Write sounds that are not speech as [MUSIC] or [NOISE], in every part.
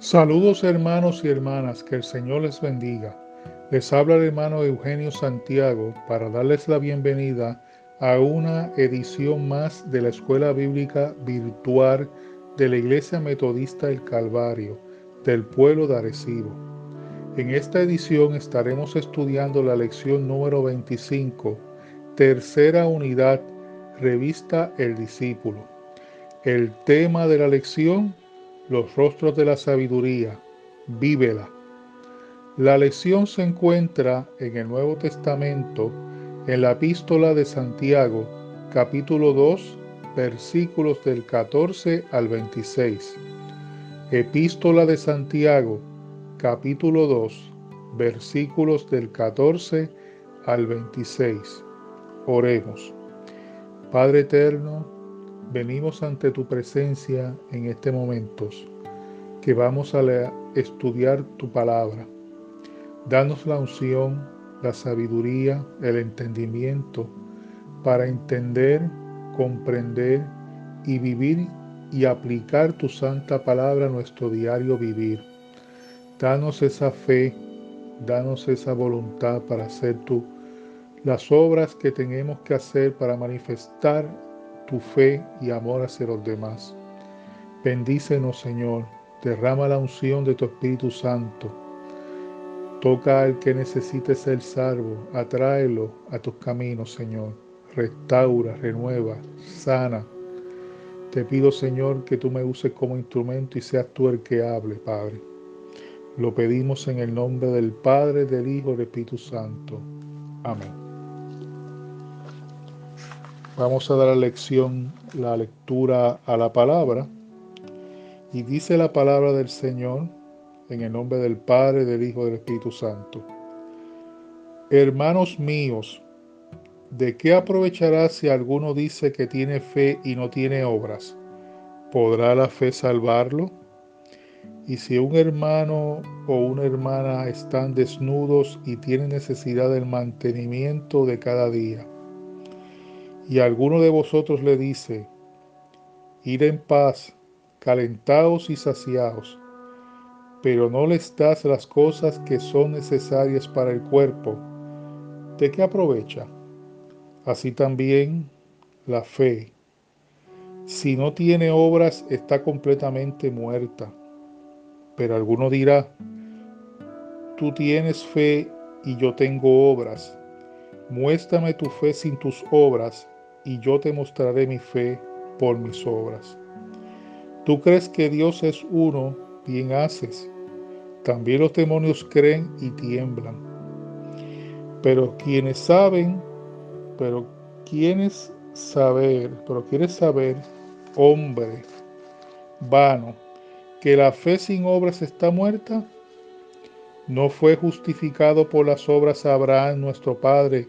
Saludos hermanos y hermanas, que el Señor les bendiga. Les habla el hermano Eugenio Santiago para darles la bienvenida a una edición más de la Escuela Bíblica Virtual de la Iglesia Metodista del Calvario del pueblo de Arecibo. En esta edición estaremos estudiando la lección número 25, tercera unidad, revista El Discípulo. El tema de la lección los rostros de la sabiduría, vívela. La lección se encuentra en el Nuevo Testamento, en la epístola de Santiago, capítulo 2, versículos del 14 al 26. Epístola de Santiago, capítulo 2, versículos del 14 al 26. Oremos. Padre eterno, venimos ante tu presencia en este momento, que vamos a estudiar tu palabra. Danos la unción, la sabiduría, el entendimiento para entender, comprender y vivir y aplicar tu santa palabra a nuestro diario vivir. Danos esa fe, danos esa voluntad para hacer tú las obras que tenemos que hacer para manifestar tu fe y amor hacia los demás. Bendícenos, Señor. Derrama la unción de tu Espíritu Santo. Toca al que necesite ser salvo. Atráelo a tus caminos, Señor. Restaura, renueva, sana. Te pido, Señor, que tú me uses como instrumento y seas tú el que hable, Padre. Lo pedimos en el nombre del Padre, del Hijo y del Espíritu Santo. Amén. Vamos a dar la lección, la lectura a la palabra. Y dice la palabra del Señor en el nombre del Padre, del Hijo del Espíritu Santo. Hermanos míos, ¿de qué aprovechará si alguno dice que tiene fe y no tiene obras? ¿Podrá la fe salvarlo? Y si un hermano o una hermana están desnudos y tienen necesidad del mantenimiento de cada día, y alguno de vosotros le dice, ir en paz, calentaos y saciaos, pero no les das las cosas que son necesarias para el cuerpo, ¿de qué aprovecha? Así también la fe, si no tiene obras, está completamente muerta. Pero alguno dirá, tú tienes fe y yo tengo obras. Muéstrame tu fe sin tus obras y yo te mostraré mi fe por mis obras. Tú crees que Dios es uno, bien haces. También los demonios creen y tiemblan. Pero quienes saben, pero quienes saber, pero quieres saber, hombre, vano, que la fe sin obras está muerta, no fue justificado por las obras Abraham nuestro Padre,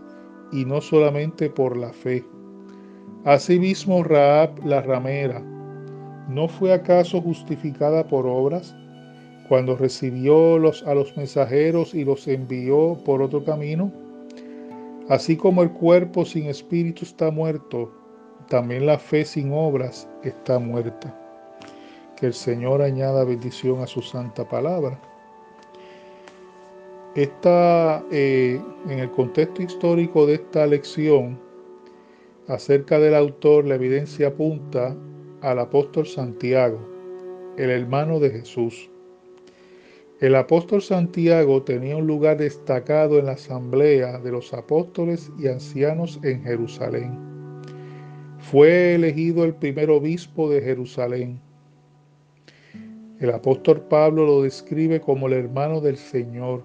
y no solamente por la fe. Asimismo, Raab la ramera, ¿no fue acaso justificada por obras cuando recibió a los mensajeros y los envió por otro camino? Así como el cuerpo sin espíritu está muerto, también la fe sin obras está muerta. Que el Señor añada bendición a su santa palabra. Esta, eh, en el contexto histórico de esta lección, acerca del autor, la evidencia apunta al apóstol Santiago, el hermano de Jesús. El apóstol Santiago tenía un lugar destacado en la asamblea de los apóstoles y ancianos en Jerusalén. Fue elegido el primer obispo de Jerusalén. El apóstol Pablo lo describe como el hermano del Señor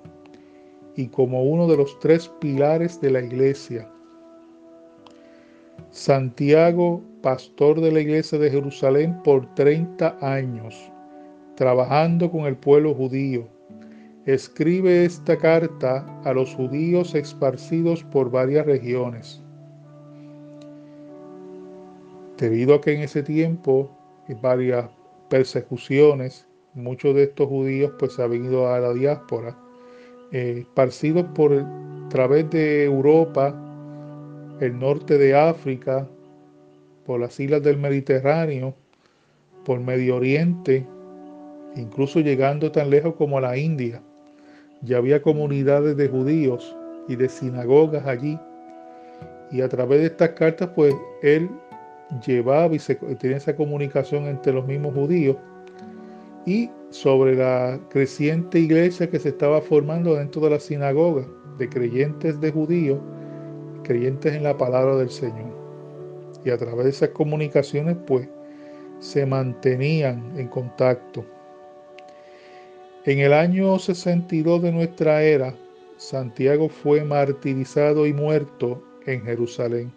y como uno de los tres pilares de la iglesia. Santiago, pastor de la iglesia de Jerusalén por 30 años, trabajando con el pueblo judío. Escribe esta carta a los judíos esparcidos por varias regiones. Debido a que en ese tiempo varias persecuciones, muchos de estos judíos pues han ido a la diáspora, eh, esparcidos por a través de Europa, el norte de África, por las islas del Mediterráneo, por Medio Oriente, incluso llegando tan lejos como a la India. Ya había comunidades de judíos y de sinagogas allí. Y a través de estas cartas, pues él llevaba y tenía esa comunicación entre los mismos judíos y sobre la creciente iglesia que se estaba formando dentro de la sinagoga de creyentes de judíos, creyentes en la palabra del Señor. Y a través de esas comunicaciones, pues, se mantenían en contacto. En el año 62 de nuestra era, Santiago fue martirizado y muerto en Jerusalén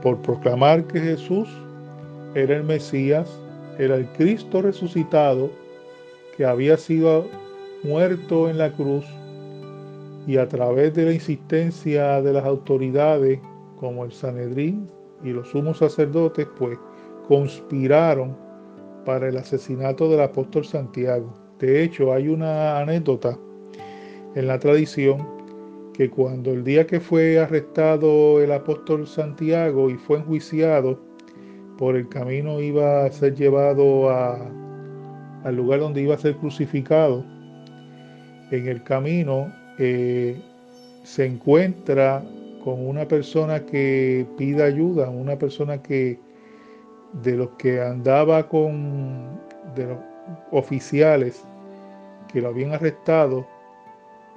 por proclamar que Jesús era el Mesías, era el Cristo resucitado, que había sido muerto en la cruz y a través de la insistencia de las autoridades como el Sanedrín y los sumos sacerdotes, pues conspiraron para el asesinato del apóstol Santiago. De hecho, hay una anécdota en la tradición que cuando el día que fue arrestado el apóstol Santiago y fue enjuiciado, por el camino iba a ser llevado al lugar donde iba a ser crucificado. En el camino eh, se encuentra con una persona que pide ayuda, una persona que de los que andaba con de los oficiales que lo habían arrestado,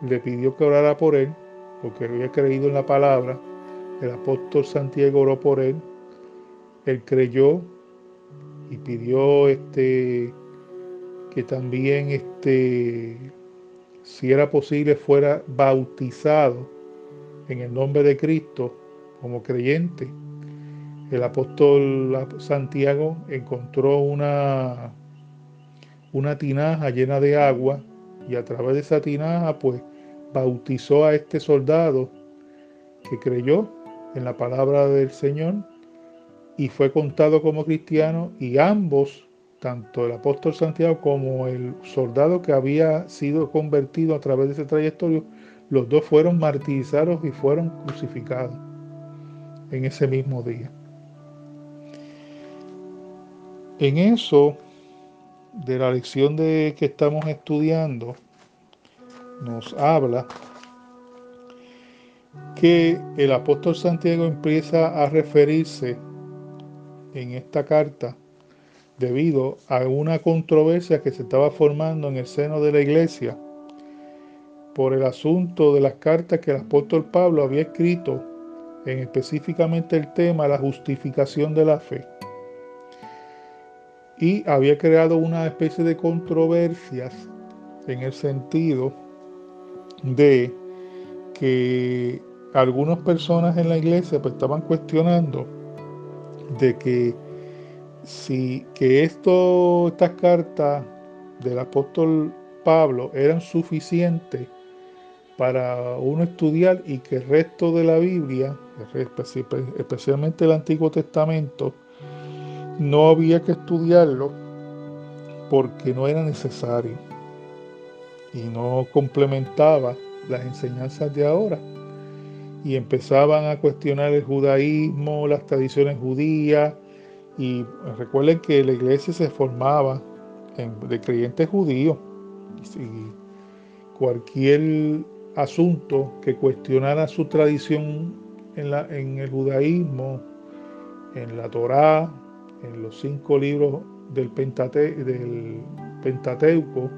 le pidió que orara por él, porque había creído en la palabra. El apóstol Santiago oró por él. Él creyó y pidió este que también este si era posible, fuera bautizado en el nombre de Cristo como creyente. El apóstol Santiago encontró una, una tinaja llena de agua y a través de esa tinaja pues bautizó a este soldado que creyó en la palabra del Señor y fue contado como cristiano y ambos tanto el apóstol Santiago como el soldado que había sido convertido a través de ese trayectorio, los dos fueron martirizados y fueron crucificados en ese mismo día. En eso de la lección de que estamos estudiando, nos habla que el apóstol Santiago empieza a referirse en esta carta debido a una controversia que se estaba formando en el seno de la iglesia por el asunto de las cartas que el apóstol Pablo había escrito en específicamente el tema la justificación de la fe. Y había creado una especie de controversias en el sentido de que algunas personas en la iglesia pues, estaban cuestionando de que si que esto, estas cartas del apóstol Pablo eran suficientes para uno estudiar y que el resto de la Biblia, especialmente el Antiguo Testamento, no había que estudiarlo porque no era necesario y no complementaba las enseñanzas de ahora. Y empezaban a cuestionar el judaísmo, las tradiciones judías, y recuerden que la iglesia se formaba de creyentes judíos. Y cualquier asunto que cuestionara su tradición en, la, en el judaísmo, en la Torá, en los cinco libros del, del Pentateuco,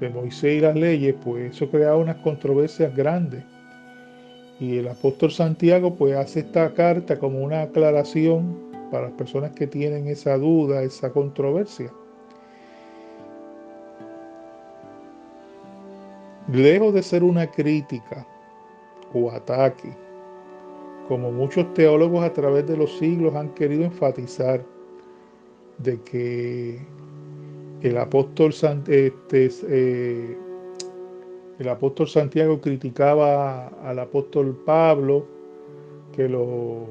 de Moisés y las leyes, pues eso creaba unas controversias grandes. Y el apóstol Santiago pues hace esta carta como una aclaración para las personas que tienen esa duda, esa controversia. Lejos de ser una crítica o ataque, como muchos teólogos a través de los siglos han querido enfatizar, de que el apóstol, este, eh, el apóstol Santiago criticaba al apóstol Pablo, que lo,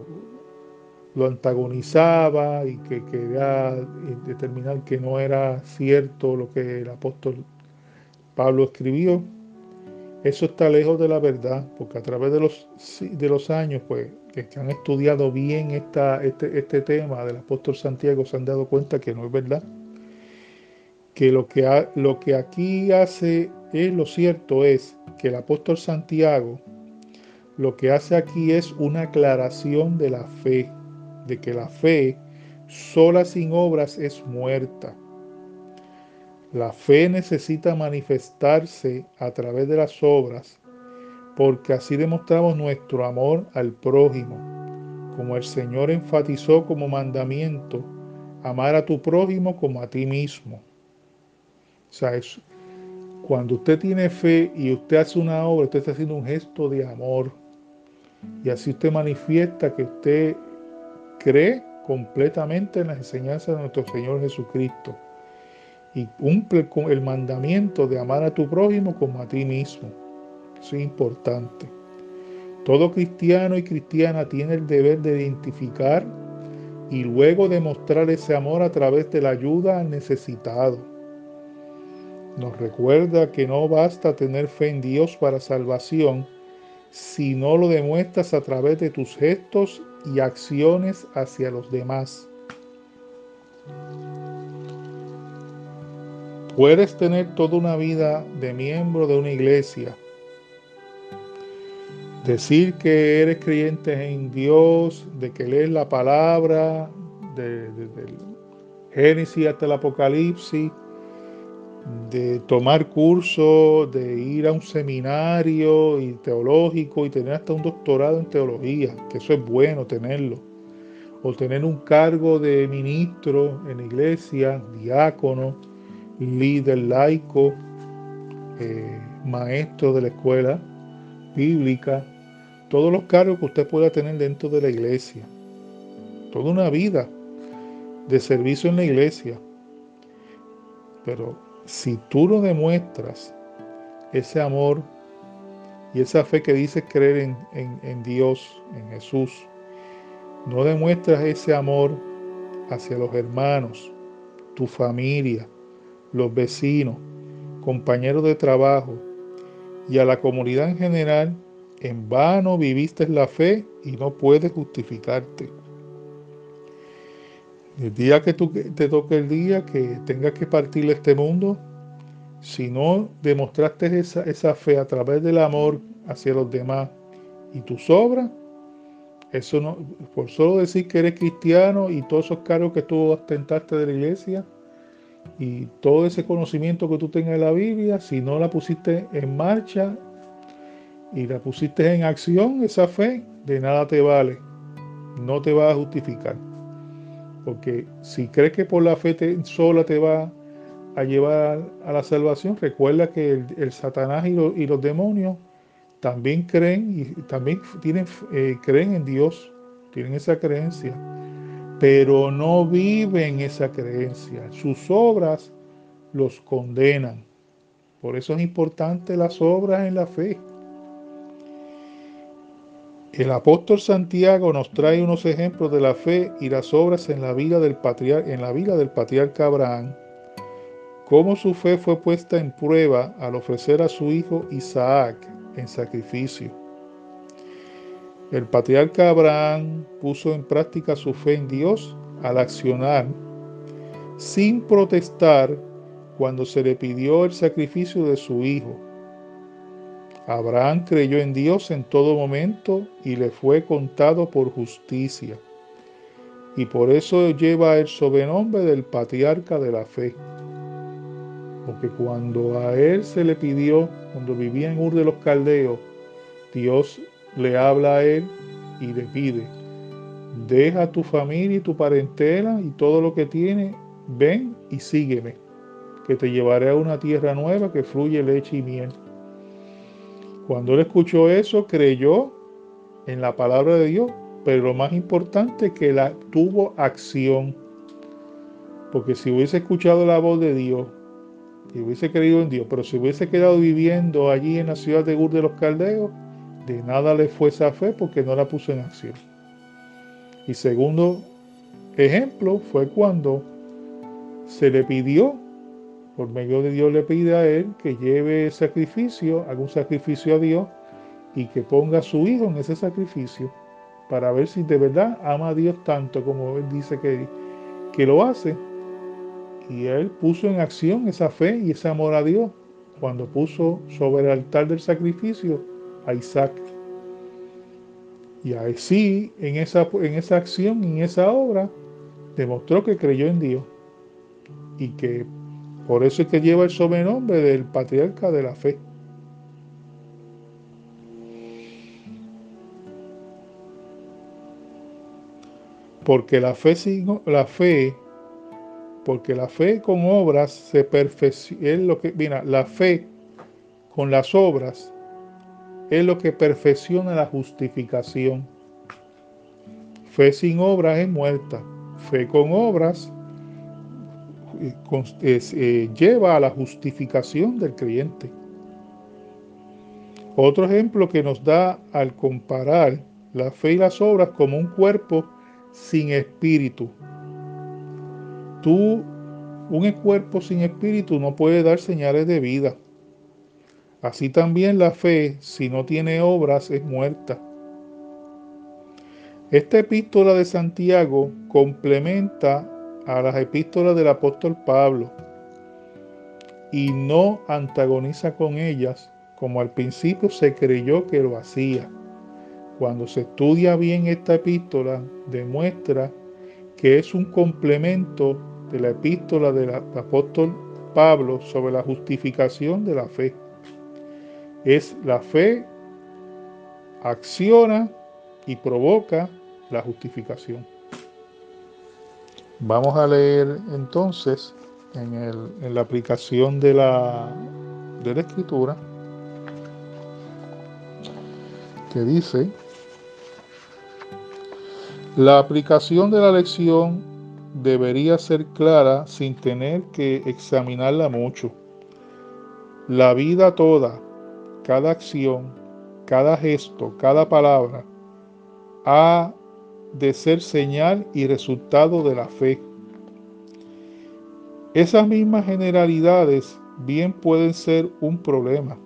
lo antagonizaba y que quería eh, determinar que no era cierto lo que el apóstol Pablo escribió. Eso está lejos de la verdad, porque a través de los, de los años, pues, que han estudiado bien esta, este, este tema del apóstol Santiago, se han dado cuenta que no es verdad. Que lo que, lo que aquí hace es lo cierto es que el apóstol Santiago lo que hace aquí es una aclaración de la fe, de que la fe sola sin obras es muerta. La fe necesita manifestarse a través de las obras, porque así demostramos nuestro amor al prójimo, como el Señor enfatizó como mandamiento, amar a tu prójimo como a ti mismo. O sea, cuando usted tiene fe y usted hace una obra, usted está haciendo un gesto de amor. Y así usted manifiesta que usted cree completamente en las enseñanzas de nuestro Señor Jesucristo y cumple con el mandamiento de amar a tu prójimo como a ti mismo. Eso es importante. Todo cristiano y cristiana tiene el deber de identificar y luego demostrar ese amor a través de la ayuda al necesitado. Nos recuerda que no basta tener fe en Dios para salvación si no lo demuestras a través de tus gestos y acciones hacia los demás. Puedes tener toda una vida de miembro de una iglesia, decir que eres creyente en Dios, de que lees la palabra, desde el Génesis hasta el Apocalipsis, de tomar cursos, de ir a un seminario y teológico y tener hasta un doctorado en teología, que eso es bueno tenerlo, o tener un cargo de ministro en la iglesia, diácono, líder laico, eh, maestro de la escuela bíblica, todos los cargos que usted pueda tener dentro de la iglesia, toda una vida de servicio en la iglesia. Pero si tú no demuestras ese amor y esa fe que dices creer en, en Dios, en Jesús, no demuestras ese amor hacia los hermanos, tu familia, los vecinos, compañeros de trabajo y a la comunidad en general, en vano viviste la fe y no puedes justificarte. El día que tú, te toque el día que tengas que partir de este mundo, si no demostraste esa, esa fe a través del amor hacia los demás y tus obras, eso no, por solo decir que eres cristiano y todos esos cargos que tú ostentaste de la iglesia y todo ese conocimiento que tú tengas de la Biblia, si no la pusiste en marcha y la pusiste en acción, esa fe, de nada te vale, no te va a justificar. Porque si crees que por la fe sola te va a llevar a la salvación, recuerda que el, Satanás y, los demonios también creen y también tienen, eh, creen en Dios, tienen esa creencia, pero no viven esa creencia. Sus obras los condenan. Por eso es importante las obras en la fe. El apóstol Santiago nos trae unos ejemplos de la fe y las obras en la vida del, patriarca, en la vida del patriarca Abraham, cómo su fe fue puesta en prueba al ofrecer a su hijo Isaac en sacrificio. El patriarca Abraham puso en práctica su fe en Dios al accionar sin protestar cuando se le pidió el sacrificio de su hijo Abraham creyó en Dios en todo momento y le fue contado por justicia. Y por eso lleva el sobrenombre del patriarca de la fe. Porque cuando a él se le pidió, cuando vivía en Ur de los Caldeos, Dios le habla a él y le pide, deja tu familia y tu parentela y todo lo que tiene, ven y sígueme, que te llevaré a una tierra nueva que fluye leche y miel. Cuando él escuchó eso, creyó en la palabra de Dios, pero lo más importante que la, tuvo acción. Porque si hubiese escuchado la voz de Dios y hubiese creído en Dios, pero si hubiese quedado viviendo allí en la ciudad de Ur de los Caldeos, de nada le fue esa fe porque no la puso en acción. Y segundo ejemplo fue cuando se le pidió, por medio de Dios le pide a él que lleve sacrificio, haga un sacrificio a Dios y que ponga a su hijo en ese sacrificio para ver si de verdad ama a Dios tanto como él dice que, que lo hace. Y él puso en acción esa fe y ese amor a Dios cuando puso sobre el altar del sacrificio a Isaac. Y así, en esa, en esa acción, en esa obra, demostró que creyó en Dios. Y que por eso es que lleva el sobrenombre del patriarca de la fe. Porque la fe, la fe, porque la fe con obras se perfecciona, lo que, mira, la fe con las obras es lo que perfecciona la justificación. Fe sin obras es muerta. Fe con obras lleva a la justificación del creyente. Otro ejemplo que nos da al comparar la fe y las obras como un cuerpo sin espíritu. Tú, un cuerpo sin espíritu no puede dar señales de vida. Así también la fe, si no tiene obras, es muerta. Esta epístola de Santiago complementa a las epístolas del apóstol Pablo y no antagoniza con ellas como al principio se creyó que lo hacía. Cuando se estudia bien esta epístola, demuestra que es un complemento de la epístola del apóstol Pablo sobre la justificación de la fe es la fe, acciona y provoca la justificación. Vamos a leer entonces en, la aplicación de la, de la escritura que dice, la aplicación de la lección debería ser clara sin tener que examinarla mucho. La vida toda cada acción, cada gesto, cada palabra ha de ser señal y resultado de la fe. Esas mismas generalidades bien pueden ser un problema.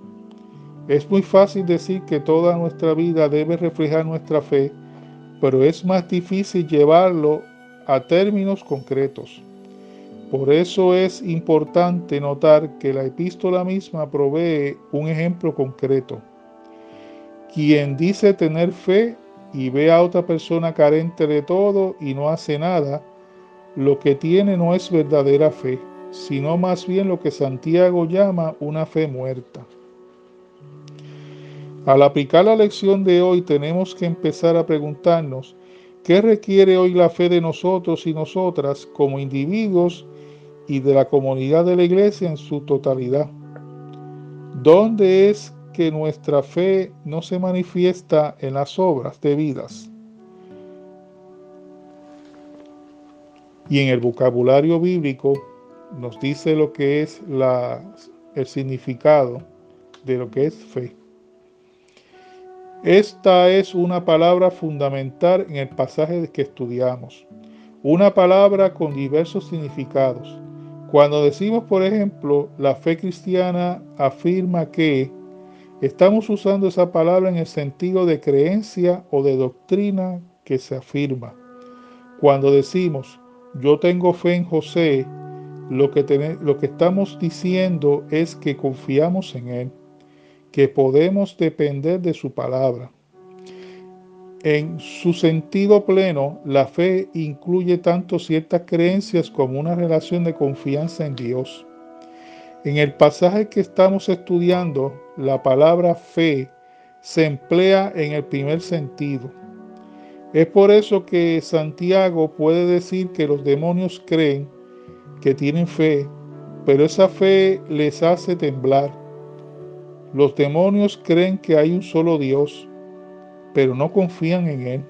Es muy fácil decir que toda nuestra vida debe reflejar nuestra fe, pero es más difícil llevarlo a términos concretos. Por eso es importante notar que la epístola misma provee un ejemplo concreto. Quien dice tener fe y ve a otra persona carente de todo y no hace nada, lo que tiene no es verdadera fe, sino más bien lo que Santiago llama una fe muerta. Al aplicar la lección de hoy tenemos que empezar a preguntarnos qué requiere hoy la fe de nosotros y nosotras como individuos y de la comunidad de la iglesia en su totalidad. ¿Dónde es que nuestra fe no se manifiesta en las obras debidas? Y en el vocabulario bíblico nos dice lo que es la, el significado de lo que es fe. Esta es una palabra fundamental en el pasaje que estudiamos, una palabra con diversos significados. Cuando decimos, por ejemplo, la fe cristiana afirma que estamos usando esa palabra en el sentido de creencia o de doctrina que se afirma. Cuando decimos, yo tengo fe en José, lo que, lo que estamos diciendo es que confiamos en Él, que podemos depender de su palabra. En su sentido pleno, la fe incluye tanto ciertas creencias como una relación de confianza en Dios. En el pasaje que estamos estudiando, la palabra fe se emplea en el primer sentido. Es por eso que Santiago puede decir que los demonios creen que tienen fe, pero esa fe les hace temblar. Los demonios creen que hay un solo Dios pero no confían en Él.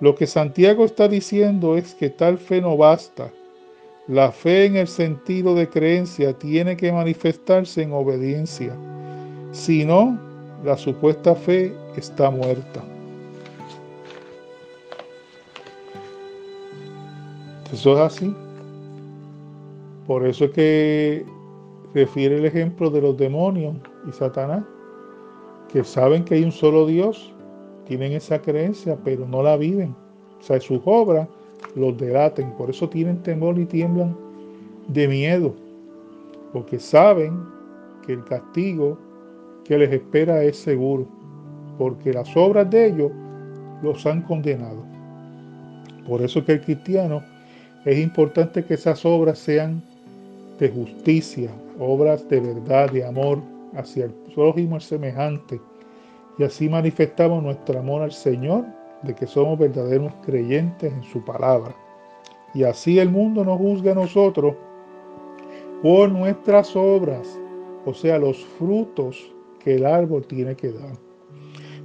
Lo que Santiago está diciendo es que tal fe no basta. La fe en el sentido de creencia tiene que manifestarse en obediencia. Si no, la supuesta fe está muerta. Eso es así. Por eso es que refiere el ejemplo de los demonios y Satanás, que saben que hay un solo Dios, tienen esa creencia, pero no la viven. O sea, sus obras los delaten. Por eso tienen temor y tiemblan de miedo, porque saben que el castigo que les espera es seguro, porque las obras de ellos los han condenado. Por eso que el cristiano es importante que esas obras sean de justicia, obras de verdad, de amor hacia el prójimo, el semejante. Y así manifestamos nuestro amor al Señor, de que somos verdaderos creyentes en su palabra. Y así el mundo nos juzga a nosotros por nuestras obras, o sea, los frutos que el árbol tiene que dar.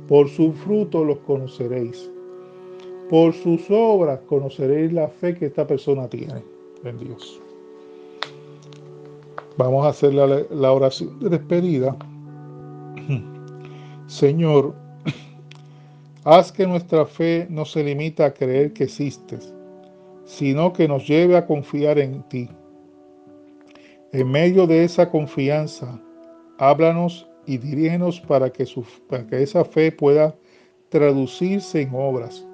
Por sus frutos los conoceréis. Por sus obras conoceréis la fe que esta persona tiene en Dios. Vamos a hacer la, la oración de despedida. [CLEARS THROAT] Señor, [CLEARS THROAT] haz que nuestra fe no se limita a creer que existes, sino que nos lleve a confiar en ti. En medio de esa confianza, háblanos y dirígenos para que, para que esa fe pueda traducirse en obras,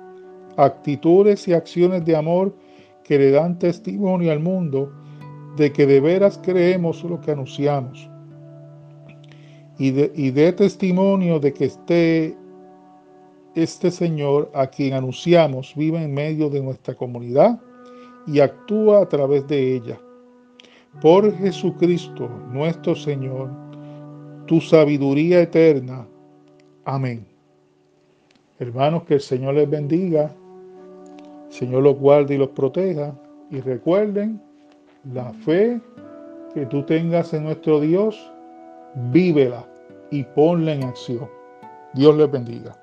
actitudes y acciones de amor que le dan testimonio al mundo de que de veras creemos lo que anunciamos y de, y de testimonio de que este, este Señor a quien anunciamos vive en medio de nuestra comunidad y actúa a través de ella. Por Jesucristo nuestro Señor, tu sabiduría eterna. Amén. Hermanos, que el Señor les bendiga, el Señor los guarde y los proteja. Y recuerden, la fe que tú tengas en nuestro Dios, vívela y ponla en acción. Dios les bendiga.